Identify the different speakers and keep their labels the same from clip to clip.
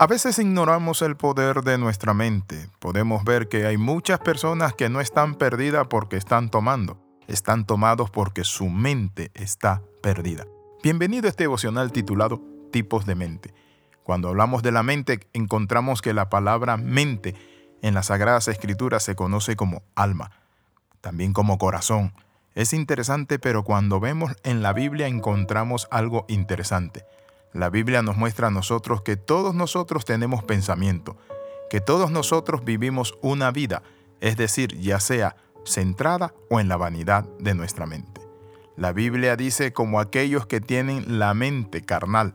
Speaker 1: A veces ignoramos el poder de nuestra mente. Podemos ver que hay muchas personas que no están perdidas porque están tomando, están tomados porque su mente está perdida. Bienvenido a este devocional titulado Tipos de mente. Cuando hablamos de la mente, encontramos que la palabra mente en las Sagradas Escrituras se conoce como alma, también como corazón. Es interesante, pero cuando vemos en la Biblia encontramos algo interesante. La Biblia nos muestra a nosotros que todos nosotros tenemos pensamiento, que todos nosotros vivimos una vida, es decir, ya sea centrada o en la vanidad de nuestra mente. La Biblia dice como aquellos que tienen la mente carnal,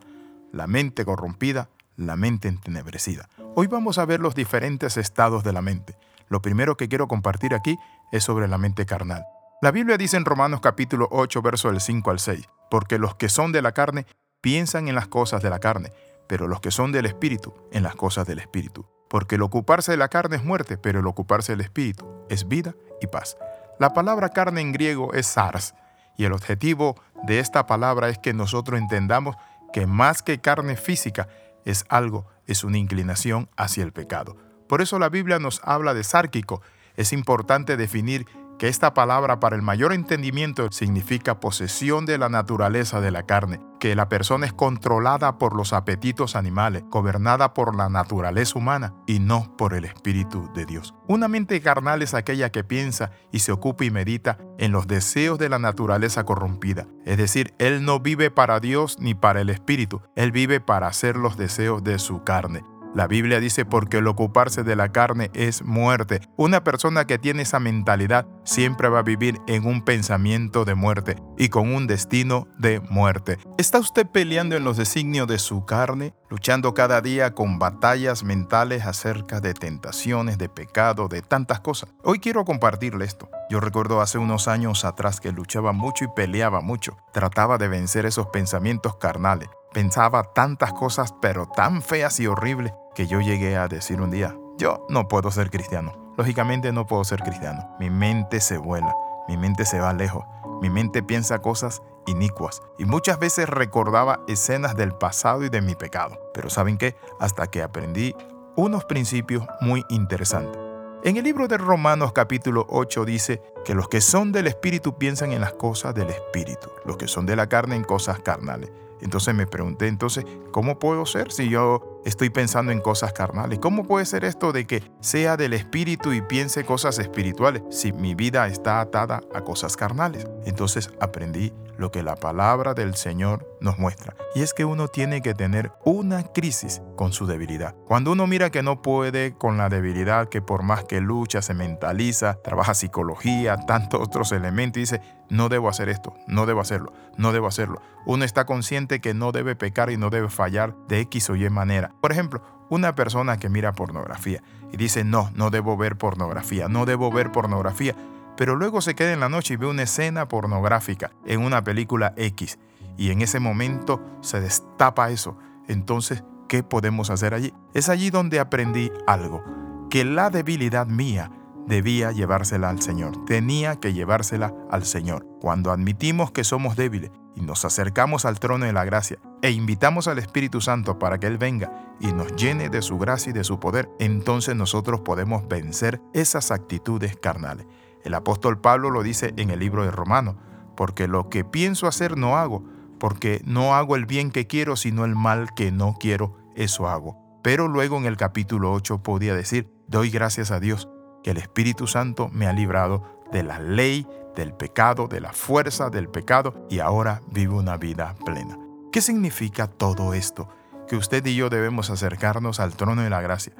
Speaker 1: la mente corrompida, la mente entenebrecida. Hoy vamos a ver los diferentes estados de la mente. Lo primero que quiero compartir aquí es sobre la mente carnal. La Biblia dice en Romanos capítulo 8, verso del 5 al 6, porque los que son de la carne piensan en las cosas de la carne, pero los que son del Espíritu en las cosas del Espíritu. Porque el ocuparse de la carne es muerte, pero el ocuparse del Espíritu es vida y paz. La palabra carne en griego es sars, y el objetivo de esta palabra es que nosotros entendamos que más que carne física es algo, es una inclinación hacia el pecado. Por eso la Biblia nos habla de sárquico. Es importante definir esta palabra para el mayor entendimiento significa posesión de la naturaleza de la carne, que la persona es controlada por los apetitos animales, gobernada por la naturaleza humana y no por el Espíritu de Dios. Una mente carnal es aquella que piensa y se ocupa y medita en los deseos de la naturaleza corrompida. Es decir, él no vive para Dios ni para el Espíritu, él vive para hacer los deseos de su carne. La Biblia dice porque el ocuparse de la carne es muerte. Una persona que tiene esa mentalidad siempre va a vivir en un pensamiento de muerte y con un destino de muerte. ¿Está usted peleando en los designios de su carne? Luchando cada día con batallas mentales acerca de tentaciones, de pecado, de tantas cosas. Hoy quiero compartirle esto. Yo recuerdo hace unos años atrás que luchaba mucho y peleaba mucho. Trataba de vencer esos pensamientos carnales. Pensaba tantas cosas pero tan feas y horribles que yo llegué a decir un día, yo no puedo ser cristiano. Lógicamente no puedo ser cristiano. Mi mente se vuela, mi mente se va lejos, mi mente piensa cosas inicuas y muchas veces recordaba escenas del pasado y de mi pecado. Pero ¿saben qué? Hasta que aprendí unos principios muy interesantes. En el libro de Romanos capítulo 8 dice que los que son del Espíritu piensan en las cosas del Espíritu, los que son de la carne en cosas carnales. Entonces me pregunté, entonces, ¿cómo puedo ser si yo estoy pensando en cosas carnales? ¿Cómo puede ser esto de que sea del espíritu y piense cosas espirituales si mi vida está atada a cosas carnales? Entonces aprendí lo que la palabra del Señor nos muestra. Y es que uno tiene que tener una crisis con su debilidad. Cuando uno mira que no puede con la debilidad, que por más que lucha, se mentaliza, trabaja psicología, tantos otros elementos, y dice, no debo hacer esto, no debo hacerlo, no debo hacerlo. Uno está consciente que no debe pecar y no debe fallar de X o Y manera. Por ejemplo, una persona que mira pornografía y dice, no, no debo ver pornografía, no debo ver pornografía, pero luego se queda en la noche y ve una escena pornográfica en una película X y en ese momento se destapa eso. Entonces, ¿qué podemos hacer allí? Es allí donde aprendí algo, que la debilidad mía debía llevársela al Señor, tenía que llevársela al Señor. Cuando admitimos que somos débiles y nos acercamos al trono de la gracia e invitamos al Espíritu Santo para que Él venga y nos llene de su gracia y de su poder, entonces nosotros podemos vencer esas actitudes carnales. El apóstol Pablo lo dice en el libro de Romanos, porque lo que pienso hacer no hago, porque no hago el bien que quiero, sino el mal que no quiero, eso hago. Pero luego en el capítulo 8 podía decir, doy gracias a Dios que el Espíritu Santo me ha librado de la ley, del pecado, de la fuerza del pecado y ahora vivo una vida plena. ¿Qué significa todo esto? Que usted y yo debemos acercarnos al trono de la gracia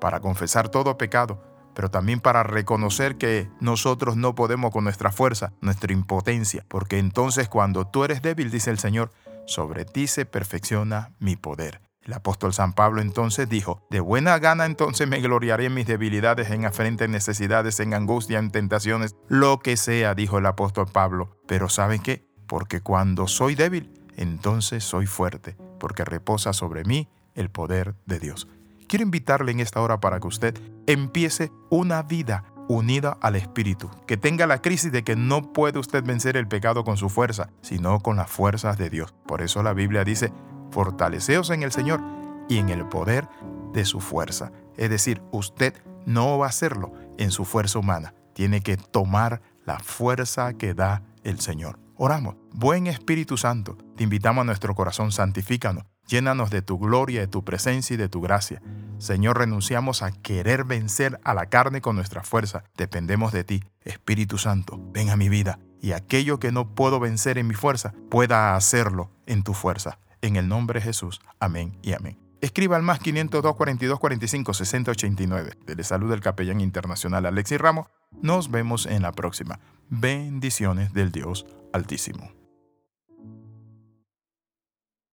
Speaker 1: para confesar todo pecado, pero también para reconocer que nosotros no podemos con nuestra fuerza, nuestra impotencia, porque entonces cuando tú eres débil, dice el Señor, sobre ti se perfecciona mi poder. El apóstol San Pablo entonces dijo, de buena gana entonces me gloriaré en mis debilidades, en afrentes necesidades, en angustia, en tentaciones, lo que sea, dijo el apóstol Pablo. Pero ¿saben qué? Porque cuando soy débil, entonces soy fuerte, porque reposa sobre mí el poder de Dios. Quiero invitarle en esta hora para que usted empiece una vida unida al Espíritu, que tenga la crisis de que no puede usted vencer el pecado con su fuerza, sino con las fuerzas de Dios. Por eso la Biblia dice, fortaleceos en el Señor y en el poder de su fuerza. Es decir, usted no va a hacerlo en su fuerza humana. Tiene que tomar la fuerza que da el Señor. Oramos. Buen Espíritu Santo, te invitamos a nuestro corazón, santifícanos. Llénanos de tu gloria, de tu presencia y de tu gracia. Señor, renunciamos a querer vencer a la carne con nuestra fuerza. Dependemos de ti. Espíritu Santo, ven a mi vida y aquello que no puedo vencer en mi fuerza, pueda hacerlo en tu fuerza. En el nombre de Jesús. Amén y amén. Escriba al más 502 42 45 60 89. Dele salud del capellán internacional Alexis Ramos. Nos vemos en la próxima. Bendiciones del Dios Altísimo.